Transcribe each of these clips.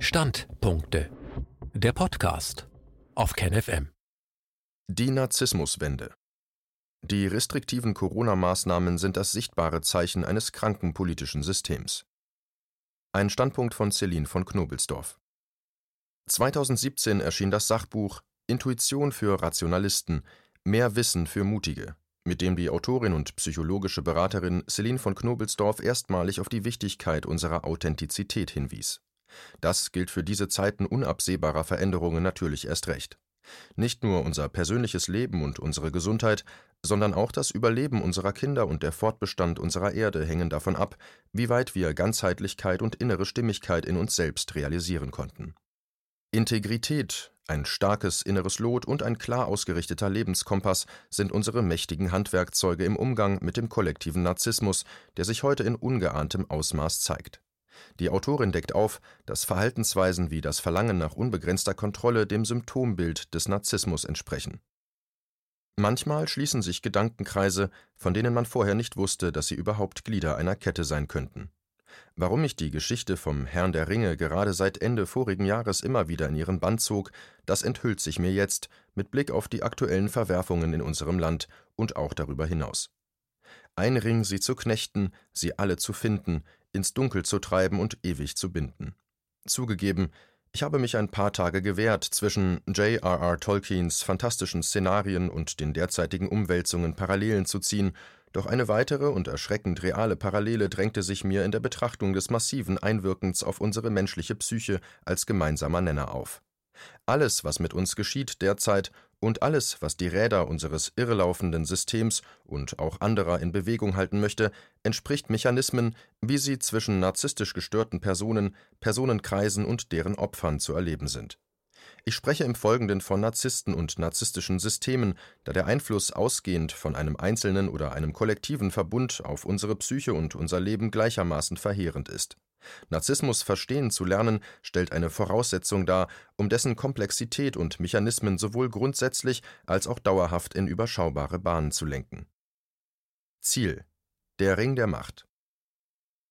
Standpunkte. Der Podcast auf KenFM. Die Narzissmuswende. Die restriktiven Corona-Maßnahmen sind das sichtbare Zeichen eines kranken politischen Systems. Ein Standpunkt von Celine von Knobelsdorf. 2017 erschien das Sachbuch Intuition für Rationalisten, mehr Wissen für Mutige, mit dem die Autorin und psychologische Beraterin Celine von Knobelsdorf erstmalig auf die Wichtigkeit unserer Authentizität hinwies. Das gilt für diese Zeiten unabsehbarer Veränderungen natürlich erst recht. Nicht nur unser persönliches Leben und unsere Gesundheit, sondern auch das Überleben unserer Kinder und der Fortbestand unserer Erde hängen davon ab, wie weit wir Ganzheitlichkeit und innere Stimmigkeit in uns selbst realisieren konnten. Integrität, ein starkes inneres Lot und ein klar ausgerichteter Lebenskompass sind unsere mächtigen Handwerkzeuge im Umgang mit dem kollektiven Narzissmus, der sich heute in ungeahntem Ausmaß zeigt. Die Autorin deckt auf, dass Verhaltensweisen wie das Verlangen nach unbegrenzter Kontrolle dem Symptombild des Narzissmus entsprechen. Manchmal schließen sich Gedankenkreise, von denen man vorher nicht wusste, dass sie überhaupt Glieder einer Kette sein könnten. Warum mich die Geschichte vom Herrn der Ringe gerade seit Ende vorigen Jahres immer wieder in ihren Bann zog, das enthüllt sich mir jetzt mit Blick auf die aktuellen Verwerfungen in unserem Land und auch darüber hinaus. Ein Ring sie zu knechten, sie alle zu finden, ins Dunkel zu treiben und ewig zu binden. Zugegeben, ich habe mich ein paar Tage gewehrt, zwischen J.R.R. Tolkiens fantastischen Szenarien und den derzeitigen Umwälzungen Parallelen zu ziehen, doch eine weitere und erschreckend reale Parallele drängte sich mir in der Betrachtung des massiven Einwirkens auf unsere menschliche Psyche als gemeinsamer Nenner auf. Alles, was mit uns geschieht derzeit und alles, was die Räder unseres irrelaufenden Systems und auch anderer in Bewegung halten möchte, entspricht Mechanismen, wie sie zwischen narzisstisch gestörten Personen, Personenkreisen und deren Opfern zu erleben sind. Ich spreche im Folgenden von Narzissten und narzisstischen Systemen, da der Einfluss ausgehend von einem einzelnen oder einem kollektiven Verbund auf unsere Psyche und unser Leben gleichermaßen verheerend ist. Narzissmus verstehen zu lernen, stellt eine Voraussetzung dar, um dessen Komplexität und Mechanismen sowohl grundsätzlich als auch dauerhaft in überschaubare Bahnen zu lenken. Ziel Der Ring der Macht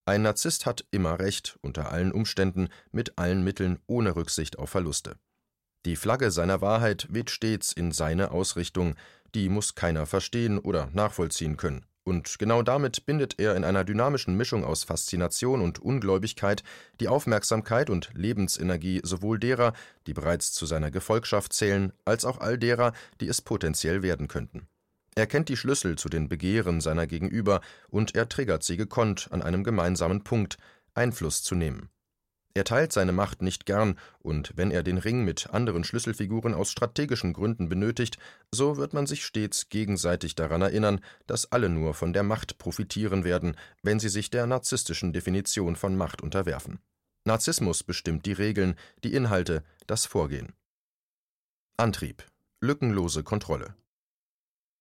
Ein Narzisst hat immer Recht, unter allen Umständen, mit allen Mitteln, ohne Rücksicht auf Verluste. Die Flagge seiner Wahrheit weht stets in seine Ausrichtung, die muss keiner verstehen oder nachvollziehen können. Und genau damit bindet er in einer dynamischen Mischung aus Faszination und Ungläubigkeit die Aufmerksamkeit und Lebensenergie sowohl derer, die bereits zu seiner Gefolgschaft zählen, als auch all derer, die es potenziell werden könnten. Er kennt die Schlüssel zu den Begehren seiner Gegenüber und er triggert sie gekonnt an einem gemeinsamen Punkt, Einfluss zu nehmen. Er teilt seine Macht nicht gern, und wenn er den Ring mit anderen Schlüsselfiguren aus strategischen Gründen benötigt, so wird man sich stets gegenseitig daran erinnern, dass alle nur von der Macht profitieren werden, wenn sie sich der narzisstischen Definition von Macht unterwerfen. Narzissmus bestimmt die Regeln, die Inhalte, das Vorgehen. Antrieb. Lückenlose Kontrolle.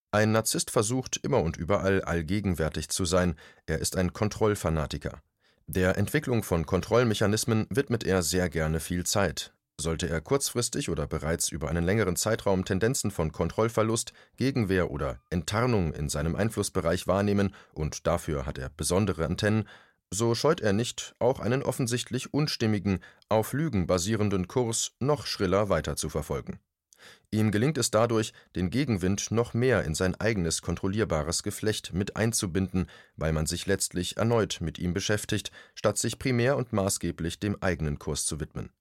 Ein Narzisst versucht immer und überall allgegenwärtig zu sein, er ist ein Kontrollfanatiker. Der Entwicklung von Kontrollmechanismen widmet er sehr gerne viel Zeit. Sollte er kurzfristig oder bereits über einen längeren Zeitraum Tendenzen von Kontrollverlust, Gegenwehr oder Enttarnung in seinem Einflussbereich wahrnehmen, und dafür hat er besondere Antennen, so scheut er nicht, auch einen offensichtlich unstimmigen, auf Lügen basierenden Kurs noch schriller weiterzuverfolgen. Ihm gelingt es dadurch, den Gegenwind noch mehr in sein eigenes kontrollierbares Geflecht mit einzubinden, weil man sich letztlich erneut mit ihm beschäftigt, statt sich primär und maßgeblich dem eigenen Kurs zu widmen.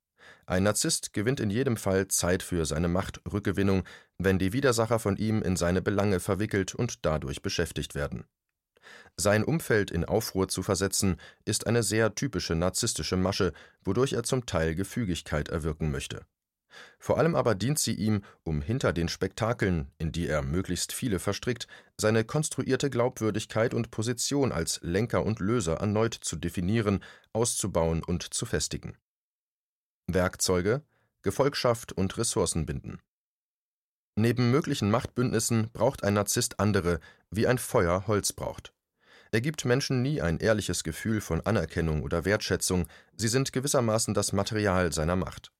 Ein Narzisst gewinnt in jedem Fall Zeit für seine Machtrückgewinnung, wenn die Widersacher von ihm in seine Belange verwickelt und dadurch beschäftigt werden. Sein Umfeld in Aufruhr zu versetzen, ist eine sehr typische narzisstische Masche, wodurch er zum Teil Gefügigkeit erwirken möchte. Vor allem aber dient sie ihm, um hinter den Spektakeln, in die er möglichst viele verstrickt, seine konstruierte Glaubwürdigkeit und Position als Lenker und Löser erneut zu definieren, auszubauen und zu festigen. Werkzeuge, Gefolgschaft und Ressourcen binden. Neben möglichen Machtbündnissen braucht ein Narzisst andere, wie ein Feuer Holz braucht. Er gibt Menschen nie ein ehrliches Gefühl von Anerkennung oder Wertschätzung, sie sind gewissermaßen das Material seiner Macht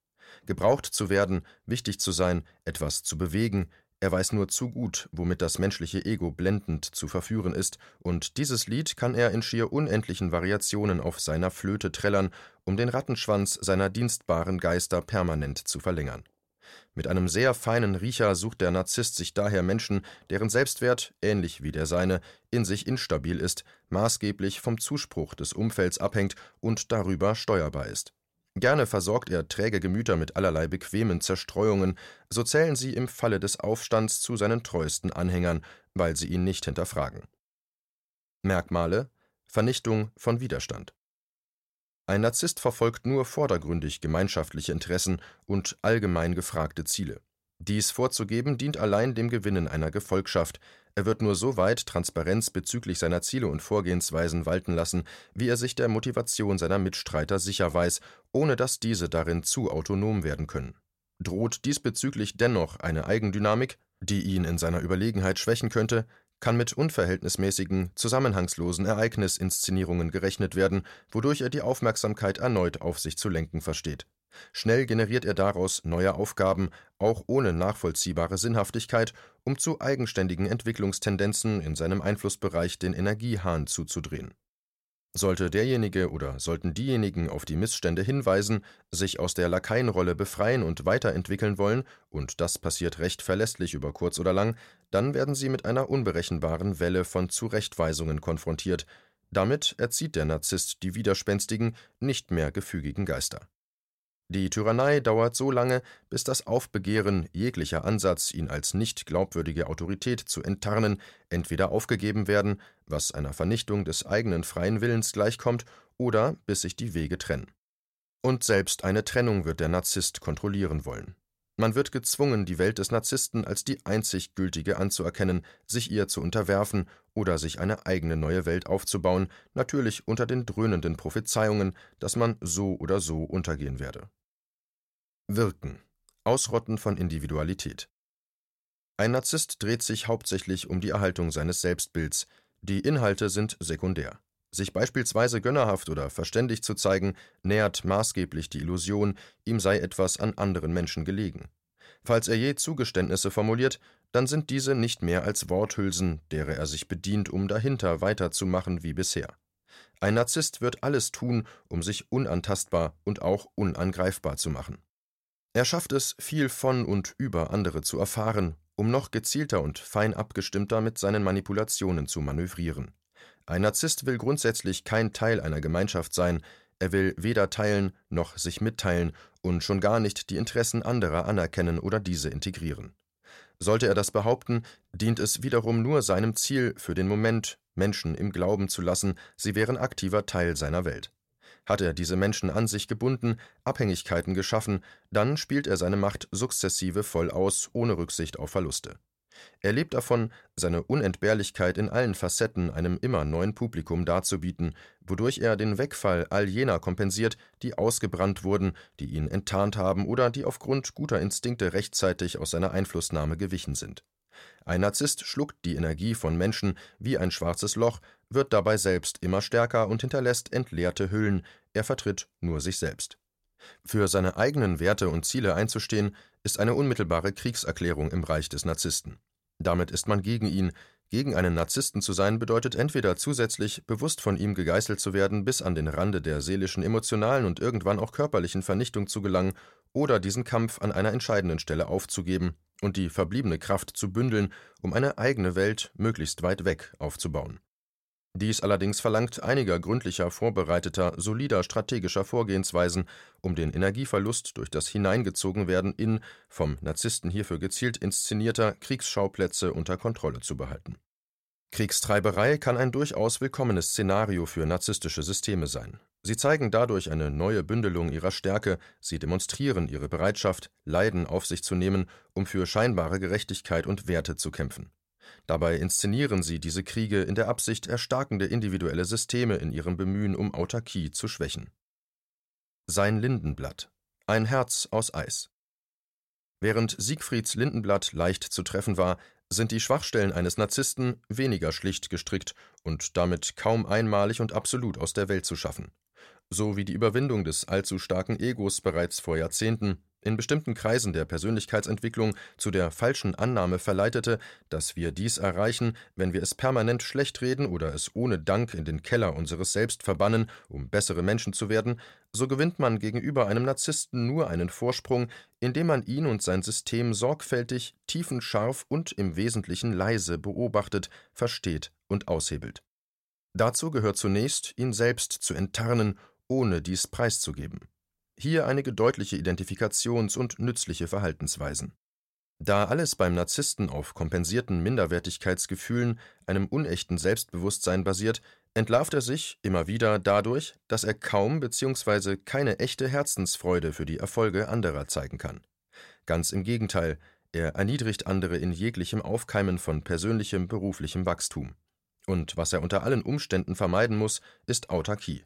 gebraucht zu werden, wichtig zu sein, etwas zu bewegen, er weiß nur zu gut, womit das menschliche Ego blendend zu verführen ist, und dieses Lied kann er in schier unendlichen Variationen auf seiner Flöte trällern, um den Rattenschwanz seiner dienstbaren Geister permanent zu verlängern. Mit einem sehr feinen Riecher sucht der Narzisst sich daher Menschen, deren Selbstwert, ähnlich wie der seine, in sich instabil ist, maßgeblich vom Zuspruch des Umfelds abhängt und darüber steuerbar ist. Gerne versorgt er träge Gemüter mit allerlei bequemen Zerstreuungen, so zählen sie im Falle des Aufstands zu seinen treuesten Anhängern, weil sie ihn nicht hinterfragen. Merkmale Vernichtung von Widerstand ein Narzisst verfolgt nur vordergründig gemeinschaftliche Interessen und allgemein gefragte Ziele. Dies vorzugeben dient allein dem Gewinnen einer Gefolgschaft, er wird nur so weit Transparenz bezüglich seiner Ziele und Vorgehensweisen walten lassen, wie er sich der Motivation seiner Mitstreiter sicher weiß, ohne dass diese darin zu autonom werden können. Droht diesbezüglich dennoch eine Eigendynamik, die ihn in seiner Überlegenheit schwächen könnte, kann mit unverhältnismäßigen, zusammenhangslosen Ereignissinszenierungen gerechnet werden, wodurch er die Aufmerksamkeit erneut auf sich zu lenken versteht. Schnell generiert er daraus neue Aufgaben, auch ohne nachvollziehbare Sinnhaftigkeit, um zu eigenständigen Entwicklungstendenzen in seinem Einflussbereich den Energiehahn zuzudrehen sollte derjenige oder sollten diejenigen auf die Missstände hinweisen, sich aus der Lakaienrolle befreien und weiterentwickeln wollen, und das passiert recht verlässlich über kurz oder lang, dann werden sie mit einer unberechenbaren Welle von Zurechtweisungen konfrontiert. Damit erzieht der Narzisst die widerspenstigen, nicht mehr gefügigen Geister. Die Tyrannei dauert so lange, bis das Aufbegehren, jeglicher Ansatz, ihn als nicht glaubwürdige Autorität zu enttarnen, entweder aufgegeben werden, was einer Vernichtung des eigenen freien Willens gleichkommt, oder bis sich die Wege trennen. Und selbst eine Trennung wird der Narzisst kontrollieren wollen. Man wird gezwungen, die Welt des Narzissten als die einzig gültige anzuerkennen, sich ihr zu unterwerfen oder sich eine eigene neue Welt aufzubauen, natürlich unter den dröhnenden Prophezeiungen, dass man so oder so untergehen werde. Wirken Ausrotten von Individualität Ein Narzisst dreht sich hauptsächlich um die Erhaltung seines Selbstbilds, die Inhalte sind sekundär. Sich beispielsweise gönnerhaft oder verständig zu zeigen, nährt maßgeblich die Illusion, ihm sei etwas an anderen Menschen gelegen. Falls er je Zugeständnisse formuliert, dann sind diese nicht mehr als Worthülsen, derer er sich bedient, um dahinter weiterzumachen wie bisher. Ein Narzisst wird alles tun, um sich unantastbar und auch unangreifbar zu machen. Er schafft es, viel von und über andere zu erfahren, um noch gezielter und fein abgestimmter mit seinen Manipulationen zu manövrieren. Ein Narzisst will grundsätzlich kein Teil einer Gemeinschaft sein, er will weder teilen noch sich mitteilen und schon gar nicht die Interessen anderer anerkennen oder diese integrieren. Sollte er das behaupten, dient es wiederum nur seinem Ziel, für den Moment Menschen im Glauben zu lassen, sie wären aktiver Teil seiner Welt. Hat er diese Menschen an sich gebunden, Abhängigkeiten geschaffen, dann spielt er seine Macht sukzessive voll aus, ohne Rücksicht auf Verluste. Er lebt davon, seine Unentbehrlichkeit in allen Facetten einem immer neuen Publikum darzubieten, wodurch er den Wegfall all jener kompensiert, die ausgebrannt wurden, die ihn enttarnt haben oder die aufgrund guter Instinkte rechtzeitig aus seiner Einflussnahme gewichen sind. Ein Narzisst schluckt die Energie von Menschen wie ein schwarzes Loch, wird dabei selbst immer stärker und hinterlässt entleerte Hüllen, er vertritt nur sich selbst. Für seine eigenen Werte und Ziele einzustehen, ist eine unmittelbare Kriegserklärung im Reich des Narzissten. Damit ist man gegen ihn, gegen einen Narzissten zu sein bedeutet entweder zusätzlich bewusst von ihm gegeißelt zu werden, bis an den Rande der seelischen, emotionalen und irgendwann auch körperlichen Vernichtung zu gelangen, oder diesen Kampf an einer entscheidenden Stelle aufzugeben und die verbliebene Kraft zu bündeln, um eine eigene Welt möglichst weit weg aufzubauen. Dies allerdings verlangt einiger gründlicher vorbereiteter, solider strategischer Vorgehensweisen, um den Energieverlust durch das Hineingezogenwerden in, vom Narzissten hierfür gezielt inszenierter, Kriegsschauplätze unter Kontrolle zu behalten. Kriegstreiberei kann ein durchaus willkommenes Szenario für narzisstische Systeme sein. Sie zeigen dadurch eine neue Bündelung ihrer Stärke, sie demonstrieren ihre Bereitschaft, Leiden auf sich zu nehmen, um für scheinbare Gerechtigkeit und Werte zu kämpfen. Dabei inszenieren sie diese Kriege in der Absicht, erstarkende individuelle Systeme in ihrem Bemühen um Autarkie zu schwächen. Sein Lindenblatt. Ein Herz aus Eis. Während Siegfrieds Lindenblatt leicht zu treffen war, sind die Schwachstellen eines Narzissten weniger schlicht gestrickt und damit kaum einmalig und absolut aus der Welt zu schaffen. So wie die Überwindung des allzu starken Egos bereits vor Jahrzehnten in bestimmten Kreisen der Persönlichkeitsentwicklung zu der falschen Annahme verleitete, dass wir dies erreichen, wenn wir es permanent schlecht reden oder es ohne Dank in den Keller unseres Selbst verbannen, um bessere Menschen zu werden, so gewinnt man gegenüber einem Narzissten nur einen Vorsprung, indem man ihn und sein System sorgfältig, tiefenscharf und im Wesentlichen leise beobachtet, versteht und aushebelt. Dazu gehört zunächst, ihn selbst zu enttarnen, ohne dies preiszugeben. Hier einige deutliche Identifikations- und nützliche Verhaltensweisen. Da alles beim Narzissten auf kompensierten Minderwertigkeitsgefühlen, einem unechten Selbstbewusstsein basiert, entlarvt er sich immer wieder dadurch, dass er kaum bzw. keine echte Herzensfreude für die Erfolge anderer zeigen kann. Ganz im Gegenteil, er erniedrigt andere in jeglichem Aufkeimen von persönlichem beruflichem Wachstum. Und was er unter allen Umständen vermeiden muss, ist Autarkie.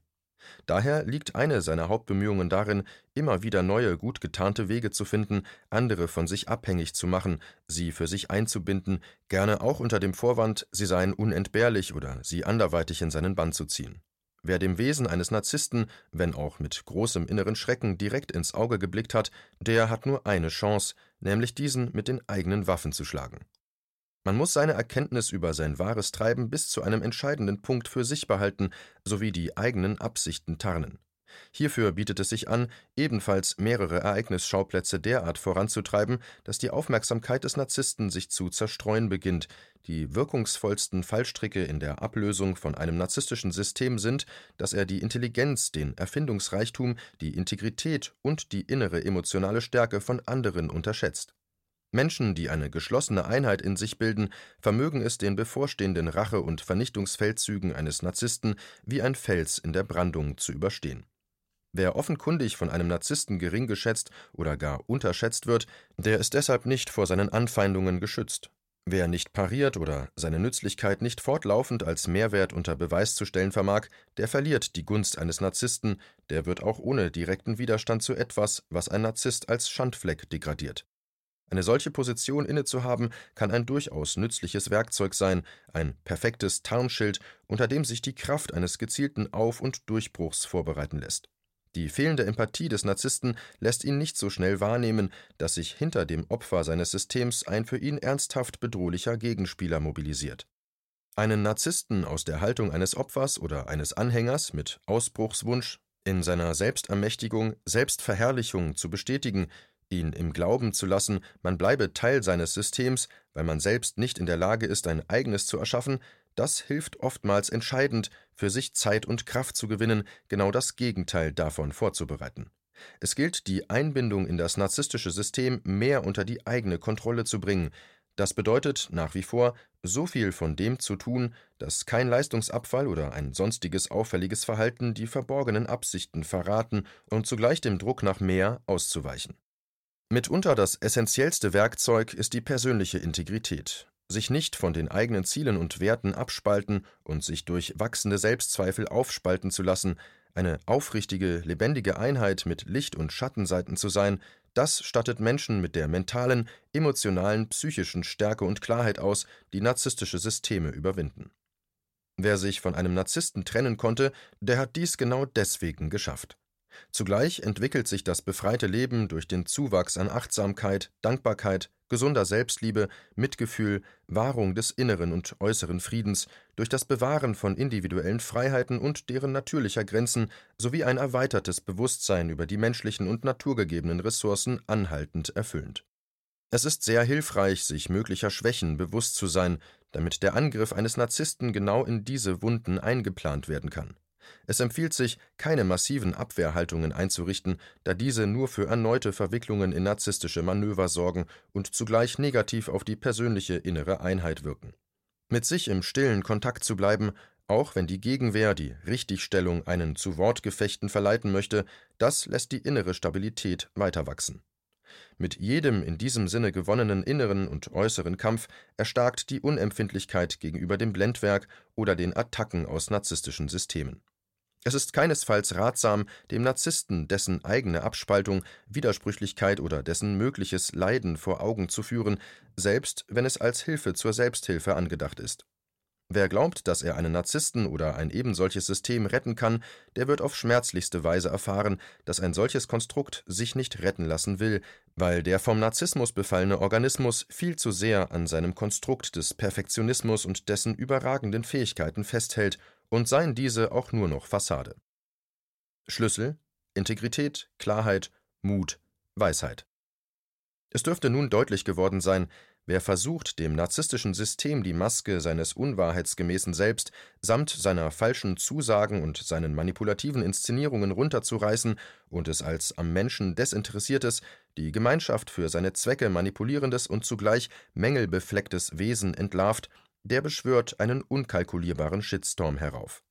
Daher liegt eine seiner Hauptbemühungen darin, immer wieder neue, gut getarnte Wege zu finden, andere von sich abhängig zu machen, sie für sich einzubinden, gerne auch unter dem Vorwand, sie seien unentbehrlich oder sie anderweitig in seinen Bann zu ziehen. Wer dem Wesen eines Narzissten, wenn auch mit großem inneren Schrecken, direkt ins Auge geblickt hat, der hat nur eine Chance, nämlich diesen mit den eigenen Waffen zu schlagen. Man muss seine Erkenntnis über sein wahres Treiben bis zu einem entscheidenden Punkt für sich behalten sowie die eigenen Absichten tarnen. Hierfür bietet es sich an, ebenfalls mehrere Ereignisschauplätze derart voranzutreiben, dass die Aufmerksamkeit des Narzissten sich zu zerstreuen beginnt. Die wirkungsvollsten Fallstricke in der Ablösung von einem narzisstischen System sind, dass er die Intelligenz, den Erfindungsreichtum, die Integrität und die innere emotionale Stärke von anderen unterschätzt. Menschen, die eine geschlossene Einheit in sich bilden, vermögen es den bevorstehenden Rache- und Vernichtungsfeldzügen eines Narzissten wie ein Fels in der Brandung zu überstehen. Wer offenkundig von einem Narzissten gering geschätzt oder gar unterschätzt wird, der ist deshalb nicht vor seinen Anfeindungen geschützt. Wer nicht pariert oder seine Nützlichkeit nicht fortlaufend als Mehrwert unter Beweis zu stellen vermag, der verliert die Gunst eines Narzissten, der wird auch ohne direkten Widerstand zu etwas, was ein Narzisst als Schandfleck degradiert. Eine solche Position innezuhaben, kann ein durchaus nützliches Werkzeug sein, ein perfektes Tarnschild, unter dem sich die Kraft eines gezielten Auf- und Durchbruchs vorbereiten lässt. Die fehlende Empathie des Narzissten lässt ihn nicht so schnell wahrnehmen, dass sich hinter dem Opfer seines Systems ein für ihn ernsthaft bedrohlicher Gegenspieler mobilisiert. Einen Narzissten aus der Haltung eines Opfers oder eines Anhängers mit Ausbruchswunsch in seiner Selbstermächtigung, Selbstverherrlichung zu bestätigen, ihn im Glauben zu lassen, man bleibe Teil seines Systems, weil man selbst nicht in der Lage ist, ein eigenes zu erschaffen, das hilft oftmals entscheidend, für sich Zeit und Kraft zu gewinnen, genau das Gegenteil davon vorzubereiten. Es gilt, die Einbindung in das narzisstische System mehr unter die eigene Kontrolle zu bringen. Das bedeutet nach wie vor, so viel von dem zu tun, dass kein Leistungsabfall oder ein sonstiges auffälliges Verhalten die verborgenen Absichten verraten und zugleich dem Druck nach mehr auszuweichen. Mitunter das essentiellste Werkzeug ist die persönliche Integrität. Sich nicht von den eigenen Zielen und Werten abspalten und sich durch wachsende Selbstzweifel aufspalten zu lassen, eine aufrichtige, lebendige Einheit mit Licht- und Schattenseiten zu sein, das stattet Menschen mit der mentalen, emotionalen, psychischen Stärke und Klarheit aus, die narzisstische Systeme überwinden. Wer sich von einem Narzissten trennen konnte, der hat dies genau deswegen geschafft. Zugleich entwickelt sich das befreite Leben durch den Zuwachs an Achtsamkeit, Dankbarkeit, gesunder Selbstliebe, Mitgefühl, Wahrung des inneren und äußeren Friedens, durch das Bewahren von individuellen Freiheiten und deren natürlicher Grenzen sowie ein erweitertes Bewusstsein über die menschlichen und naturgegebenen Ressourcen anhaltend erfüllend. Es ist sehr hilfreich, sich möglicher Schwächen bewusst zu sein, damit der Angriff eines Narzissten genau in diese Wunden eingeplant werden kann. Es empfiehlt sich, keine massiven Abwehrhaltungen einzurichten, da diese nur für erneute Verwicklungen in narzisstische Manöver sorgen und zugleich negativ auf die persönliche innere Einheit wirken. Mit sich im stillen Kontakt zu bleiben, auch wenn die Gegenwehr, die Richtigstellung einen zu Wortgefechten verleiten möchte, das lässt die innere Stabilität weiter wachsen. Mit jedem in diesem Sinne gewonnenen inneren und äußeren Kampf erstarkt die Unempfindlichkeit gegenüber dem Blendwerk oder den Attacken aus narzisstischen Systemen. Es ist keinesfalls ratsam, dem Narzissten dessen eigene Abspaltung, Widersprüchlichkeit oder dessen mögliches Leiden vor Augen zu führen, selbst wenn es als Hilfe zur Selbsthilfe angedacht ist. Wer glaubt, dass er einen Narzissten oder ein ebensolches System retten kann, der wird auf schmerzlichste Weise erfahren, dass ein solches Konstrukt sich nicht retten lassen will, weil der vom Narzissmus befallene Organismus viel zu sehr an seinem Konstrukt des Perfektionismus und dessen überragenden Fähigkeiten festhält, und seien diese auch nur noch Fassade. Schlüssel Integrität, Klarheit, Mut, Weisheit. Es dürfte nun deutlich geworden sein, Wer versucht, dem narzisstischen System die Maske seines unwahrheitsgemäßen Selbst samt seiner falschen Zusagen und seinen manipulativen Inszenierungen runterzureißen und es als am Menschen desinteressiertes, die Gemeinschaft für seine Zwecke manipulierendes und zugleich mängelbeflecktes Wesen entlarvt, der beschwört einen unkalkulierbaren Shitstorm herauf.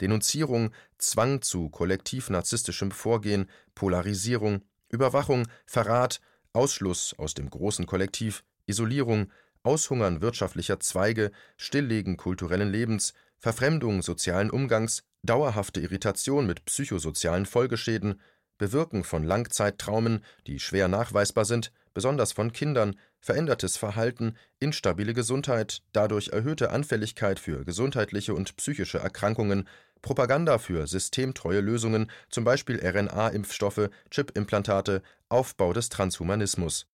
Denunzierung, Zwang zu kollektiv narzisstischem Vorgehen, Polarisierung, Überwachung, Verrat, Ausschluss aus dem großen Kollektiv, Isolierung, Aushungern wirtschaftlicher Zweige, Stilllegen kulturellen Lebens, Verfremdung sozialen Umgangs, dauerhafte Irritation mit psychosozialen Folgeschäden, Bewirken von Langzeittraumen, die schwer nachweisbar sind, besonders von Kindern, verändertes Verhalten, instabile Gesundheit, dadurch erhöhte Anfälligkeit für gesundheitliche und psychische Erkrankungen, Propaganda für systemtreue Lösungen, zum Beispiel RNA-Impfstoffe, Chipimplantate, Aufbau des Transhumanismus.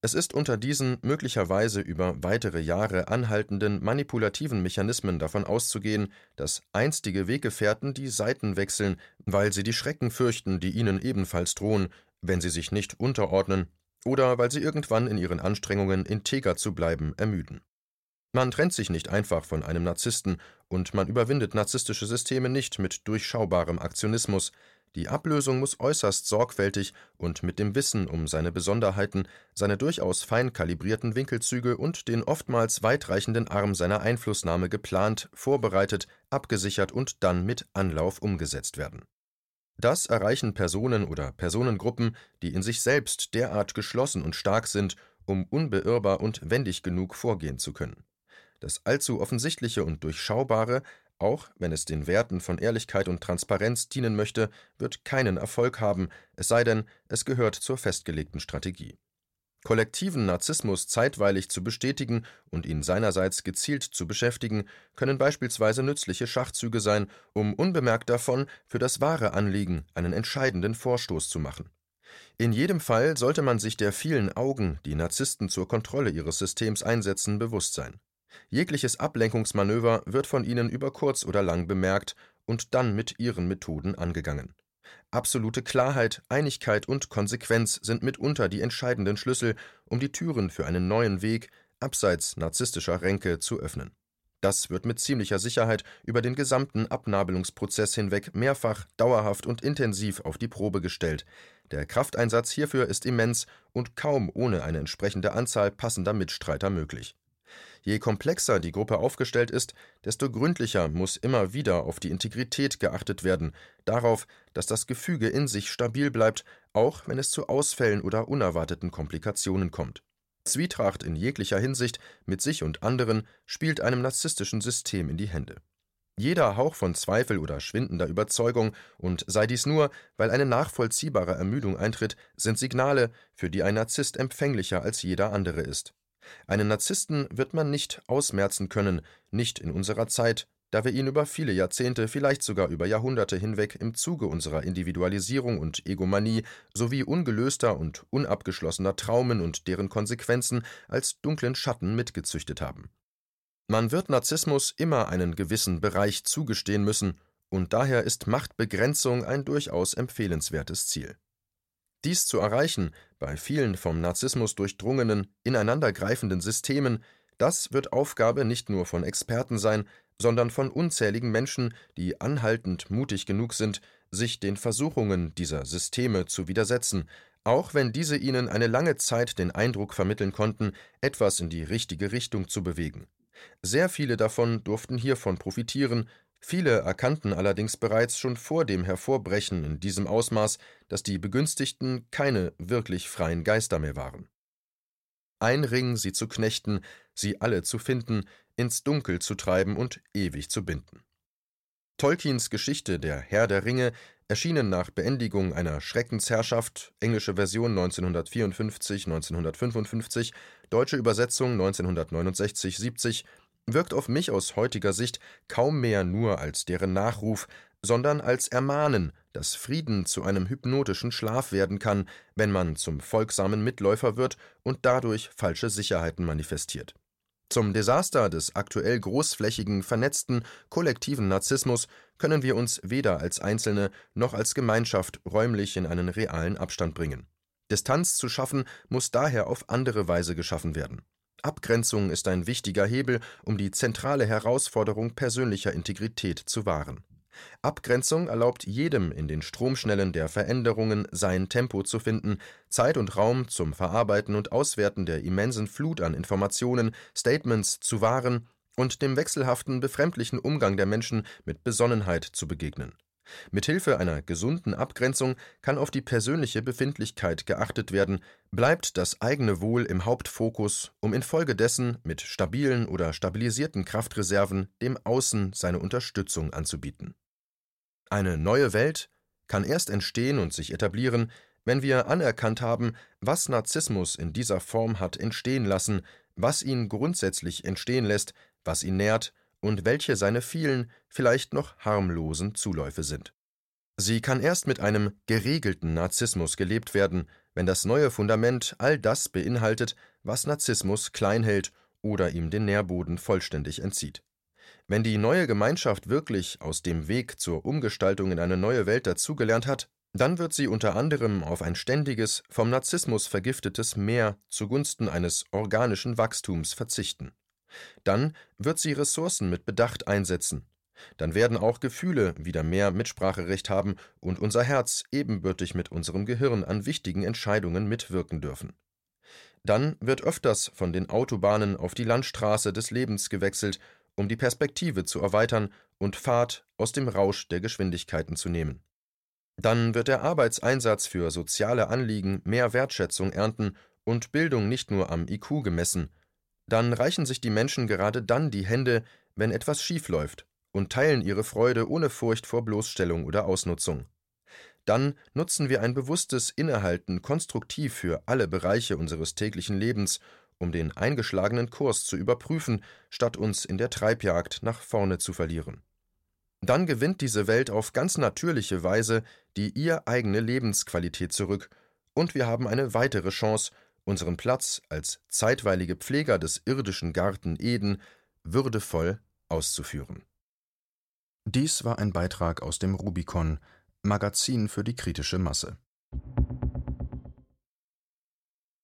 Es ist unter diesen möglicherweise über weitere Jahre anhaltenden manipulativen Mechanismen davon auszugehen, dass einstige Weggefährten die Seiten wechseln, weil sie die Schrecken fürchten, die ihnen ebenfalls drohen, wenn sie sich nicht unterordnen, oder weil sie irgendwann in ihren Anstrengungen integer zu bleiben ermüden. Man trennt sich nicht einfach von einem Narzissten und man überwindet narzisstische Systeme nicht mit durchschaubarem Aktionismus, die Ablösung muss äußerst sorgfältig und mit dem Wissen um seine Besonderheiten, seine durchaus fein kalibrierten Winkelzüge und den oftmals weitreichenden Arm seiner Einflussnahme geplant, vorbereitet, abgesichert und dann mit Anlauf umgesetzt werden. Das erreichen Personen oder Personengruppen, die in sich selbst derart geschlossen und stark sind, um unbeirrbar und wendig genug vorgehen zu können. Das allzu offensichtliche und durchschaubare auch wenn es den Werten von Ehrlichkeit und Transparenz dienen möchte, wird keinen Erfolg haben, es sei denn, es gehört zur festgelegten Strategie. Kollektiven Narzissmus zeitweilig zu bestätigen und ihn seinerseits gezielt zu beschäftigen, können beispielsweise nützliche Schachzüge sein, um unbemerkt davon für das wahre Anliegen einen entscheidenden Vorstoß zu machen. In jedem Fall sollte man sich der vielen Augen, die Narzissten zur Kontrolle ihres Systems einsetzen, bewusst sein. Jegliches Ablenkungsmanöver wird von ihnen über kurz oder lang bemerkt und dann mit ihren Methoden angegangen. Absolute Klarheit, Einigkeit und Konsequenz sind mitunter die entscheidenden Schlüssel, um die Türen für einen neuen Weg abseits narzisstischer Ränke zu öffnen. Das wird mit ziemlicher Sicherheit über den gesamten Abnabelungsprozess hinweg mehrfach, dauerhaft und intensiv auf die Probe gestellt. Der Krafteinsatz hierfür ist immens und kaum ohne eine entsprechende Anzahl passender Mitstreiter möglich. Je komplexer die Gruppe aufgestellt ist, desto gründlicher muss immer wieder auf die Integrität geachtet werden, darauf, dass das Gefüge in sich stabil bleibt, auch wenn es zu Ausfällen oder unerwarteten Komplikationen kommt. Zwietracht in jeglicher Hinsicht mit sich und anderen spielt einem narzisstischen System in die Hände. Jeder Hauch von Zweifel oder schwindender Überzeugung, und sei dies nur, weil eine nachvollziehbare Ermüdung eintritt, sind Signale, für die ein Narzisst empfänglicher als jeder andere ist. Einen Narzissten wird man nicht ausmerzen können, nicht in unserer Zeit, da wir ihn über viele Jahrzehnte, vielleicht sogar über Jahrhunderte hinweg im Zuge unserer Individualisierung und Egomanie sowie ungelöster und unabgeschlossener Traumen und deren Konsequenzen als dunklen Schatten mitgezüchtet haben. Man wird Narzissmus immer einen gewissen Bereich zugestehen müssen, und daher ist Machtbegrenzung ein durchaus empfehlenswertes Ziel. Dies zu erreichen, bei vielen vom Narzissmus durchdrungenen, ineinandergreifenden Systemen, das wird Aufgabe nicht nur von Experten sein, sondern von unzähligen Menschen, die anhaltend mutig genug sind, sich den Versuchungen dieser Systeme zu widersetzen, auch wenn diese ihnen eine lange Zeit den Eindruck vermitteln konnten, etwas in die richtige Richtung zu bewegen. Sehr viele davon durften hiervon profitieren, Viele erkannten allerdings bereits schon vor dem Hervorbrechen in diesem Ausmaß, dass die Begünstigten keine wirklich freien Geister mehr waren. Ein Ring, sie zu knechten, sie alle zu finden, ins Dunkel zu treiben und ewig zu binden. Tolkiens Geschichte Der Herr der Ringe, erschienen nach Beendigung einer Schreckensherrschaft, englische Version 1954, 1955, deutsche Übersetzung 1969, 70, wirkt auf mich aus heutiger Sicht kaum mehr nur als deren Nachruf, sondern als Ermahnen, dass Frieden zu einem hypnotischen Schlaf werden kann, wenn man zum folgsamen Mitläufer wird und dadurch falsche Sicherheiten manifestiert. Zum Desaster des aktuell großflächigen, vernetzten, kollektiven Narzissmus können wir uns weder als Einzelne noch als Gemeinschaft räumlich in einen realen Abstand bringen. Distanz zu schaffen muss daher auf andere Weise geschaffen werden. Abgrenzung ist ein wichtiger Hebel, um die zentrale Herausforderung persönlicher Integrität zu wahren. Abgrenzung erlaubt jedem in den Stromschnellen der Veränderungen sein Tempo zu finden, Zeit und Raum zum Verarbeiten und Auswerten der immensen Flut an Informationen, Statements zu wahren und dem wechselhaften, befremdlichen Umgang der Menschen mit Besonnenheit zu begegnen. Mithilfe einer gesunden Abgrenzung kann auf die persönliche Befindlichkeit geachtet werden, bleibt das eigene Wohl im Hauptfokus, um infolgedessen mit stabilen oder stabilisierten Kraftreserven dem Außen seine Unterstützung anzubieten. Eine neue Welt kann erst entstehen und sich etablieren, wenn wir anerkannt haben, was Narzissmus in dieser Form hat entstehen lassen, was ihn grundsätzlich entstehen lässt, was ihn nährt und welche seine vielen, vielleicht noch harmlosen Zuläufe sind. Sie kann erst mit einem geregelten Narzissmus gelebt werden, wenn das neue Fundament all das beinhaltet, was Narzissmus klein hält oder ihm den Nährboden vollständig entzieht. Wenn die neue Gemeinschaft wirklich aus dem Weg zur Umgestaltung in eine neue Welt dazugelernt hat, dann wird sie unter anderem auf ein ständiges, vom Narzissmus vergiftetes Mehr zugunsten eines organischen Wachstums verzichten. Dann wird sie Ressourcen mit Bedacht einsetzen. Dann werden auch Gefühle wieder mehr Mitspracherecht haben und unser Herz ebenbürtig mit unserem Gehirn an wichtigen Entscheidungen mitwirken dürfen. Dann wird öfters von den Autobahnen auf die Landstraße des Lebens gewechselt, um die Perspektive zu erweitern und Fahrt aus dem Rausch der Geschwindigkeiten zu nehmen. Dann wird der Arbeitseinsatz für soziale Anliegen mehr Wertschätzung ernten und Bildung nicht nur am IQ gemessen, dann reichen sich die Menschen gerade dann die Hände, wenn etwas schief läuft, und teilen ihre Freude ohne Furcht vor Bloßstellung oder Ausnutzung. Dann nutzen wir ein bewusstes Innehalten konstruktiv für alle Bereiche unseres täglichen Lebens, um den eingeschlagenen Kurs zu überprüfen, statt uns in der Treibjagd nach vorne zu verlieren. Dann gewinnt diese Welt auf ganz natürliche Weise die ihr eigene Lebensqualität zurück, und wir haben eine weitere Chance, unseren Platz als zeitweilige Pfleger des irdischen Garten Eden würdevoll auszuführen. Dies war ein Beitrag aus dem Rubicon, Magazin für die kritische Masse